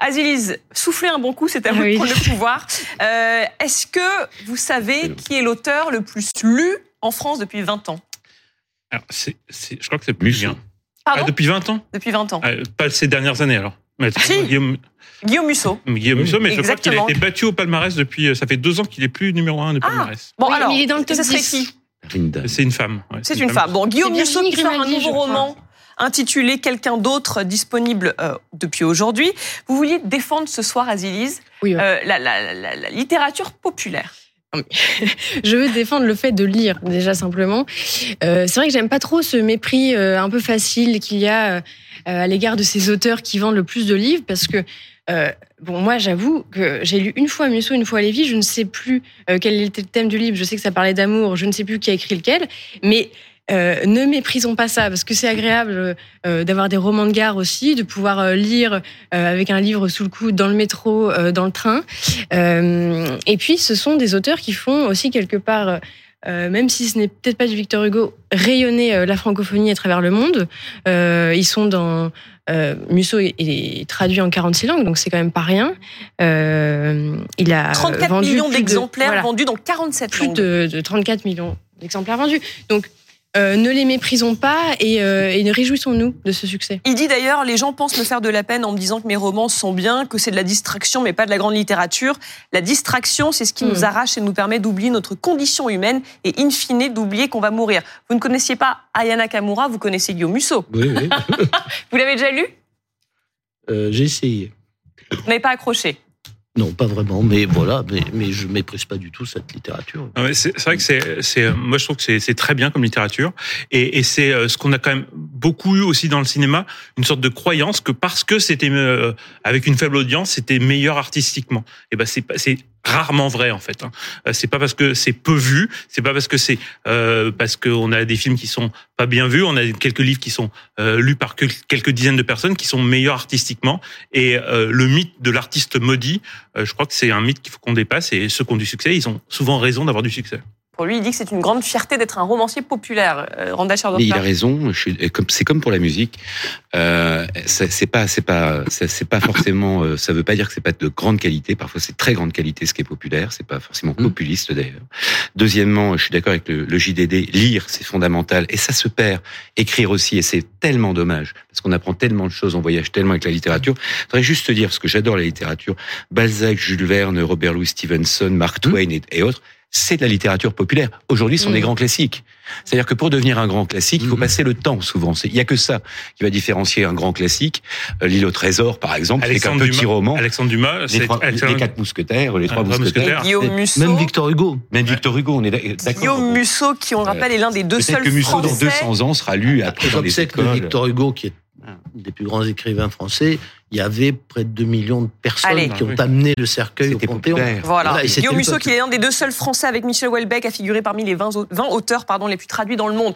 Azilise, soufflez un bon coup, c'est à vous Ah oui. de prendre le pouvoir. Euh, Est-ce que vous savez qui est l'auteur le plus lu en France depuis 20 ans? Alors, je crois que c'est plus Musso. bien. Ah, depuis 20 ans? Depuis 20 ans. Ah, Pas ces dernières années alors. Mais, Si. Guillaume, Guillaume Musso. Guillaume Musso, mais je crois qu'il a été battu au palmarès depuis. euh, Ça fait deux ans qu'il est plus numéro un du Ah. palmarès. Bon, Oui, alors, mais il est dans le top ce serait 10. qui? C'est une femme. ouais, C'est une femme. Bon, Guillaume Musso qui sort un nouveau roman intitulé Quelqu'un d'autre, disponible euh, depuis aujourd'hui. Vous vouliez défendre ce soir, Azilise, Oui, euh, la, la- la- la littérature populaire. Je veux défendre le fait de lire, déjà simplement. Euh, c'est vrai que j'aime pas trop ce mépris euh, un peu facile qu'il y a euh, à l'égard de ces auteurs qui vendent le plus de livres, parce que, bon, moi, j'avoue que j'ai lu une fois Musso, une fois Lévy, je ne sais plus quel était le thème du livre, je sais que ça parlait d'amour, je ne sais plus qui a écrit lequel, mais euh, ne méprisons pas ça, parce que c'est agréable euh, d'avoir des romans de gare aussi, de pouvoir euh, lire euh, avec un livre sous le coude dans le métro, euh, dans le train. Euh, et puis, ce sont des auteurs qui font aussi quelque part, euh, même si ce n'est peut-être pas du Victor Hugo, rayonner euh, la francophonie à travers le monde. Euh, ils sont dans euh, Musso est, est traduit en 46 langues, donc c'est quand même pas rien. Euh, il a 34 vendu millions plus de- d'exemplaires voilà, vendus dans 47 plus langues. de, de 34 millions d'exemplaires vendus. Donc, euh, ne les méprisons pas et, euh, et réjouissons-nous de ce succès. Il dit d'ailleurs, les gens pensent me faire de la peine en me disant que mes romans sont bien, que c'est de la distraction, mais pas de la grande littérature. La distraction, c'est ce qui Mm. nous arrache et nous permet d'oublier notre condition humaine et in fine d'oublier qu'on va mourir. Vous ne connaissiez pas Ayana Kamura, vous connaissez Guillaume Musso. Oui, oui. Vous l'avez déjà lu? Euh, J'ai essayé. Vous n'avez pas accroché. Non, pas vraiment, mais voilà, mais, mais je méprise pas du tout cette littérature. Ah c'est vrai que c'est, moi je trouve que c'est, c'est très bien comme littérature, et, et c'est euh, ce qu'on a quand même beaucoup eu aussi dans le cinéma, une sorte de croyance que parce que c'était euh, avec une faible audience, c'était meilleur artistiquement. Et ben c'est, c'est rarement vrai en fait. Hein. Euh, C'est pas parce que c'est peu vu, c'est pas parce que c'est euh, parce qu'on a des films qui sont pas bien vus, on a quelques livres qui sont euh, lus par que- quelques dizaines de personnes qui sont meilleurs artistiquement. Et euh, le mythe de l'artiste maudit, euh, je crois que c'est un mythe qu'il faut qu'on dépasse. Et ceux qui ont du succès, ils ont souvent raison d'avoir du succès. Pour lui, il dit que c'est une grande fierté d'être un romancier populaire. Euh, Randa Mais il a raison. C'est comme pour la musique. Euh, ça- c'est pas, c'est pas, ça- c'est pas forcément. euh, Ça veut pas dire que c'est pas de grande qualité. Parfois, c'est très grande qualité ce qui est populaire. C'est pas forcément Mm. populiste d'ailleurs. Deuxièmement, je suis d'accord avec le, le JDD. Lire, c'est fondamental et ça se perd. Écrire aussi, et c'est tellement dommage parce qu'on apprend tellement de choses, on voyage tellement avec la littérature. Je voudrais juste te dire parce que j'adore la littérature. Balzac, Jules Verne, Robert Louis Stevenson, Mark Mm. Twain et, et autres. C'est de la littérature populaire. Aujourd'hui, ce sont Mm. des grands classiques. C'est-à-dire que pour devenir un grand classique, il faut Mhm. passer le temps souvent. C'est- Il y a que ça qui va différencier un grand classique. Euh, L'île au trésor, par exemple, qui est un petit Dumas, roman. Alexandre Dumas, Les, c'est trois- les Alexandre- quatre mousquetaires, les trois mousquetaires. Guillaume Musso. Même Victor Hugo. Même Victor Hugo, on est d'ac- d'accord. Guillaume Musso, qui on le rappelle est l'un des deux seuls que Musso, dans Français. 200 ans, sera lu après dans les c'est que écoles. Victor Hugo, qui est un des plus grands écrivains français, il y avait près de 2 millions de personnes Allez. qui ont Ah amené le cercueil au C'était Panthéon. Voilà. Voilà, Guillaume Musso, qui est l'un des deux seuls Français avec Michel Houellebecq à figurer parmi les 20, au- 20 auteurs pardon, les plus traduits dans le monde.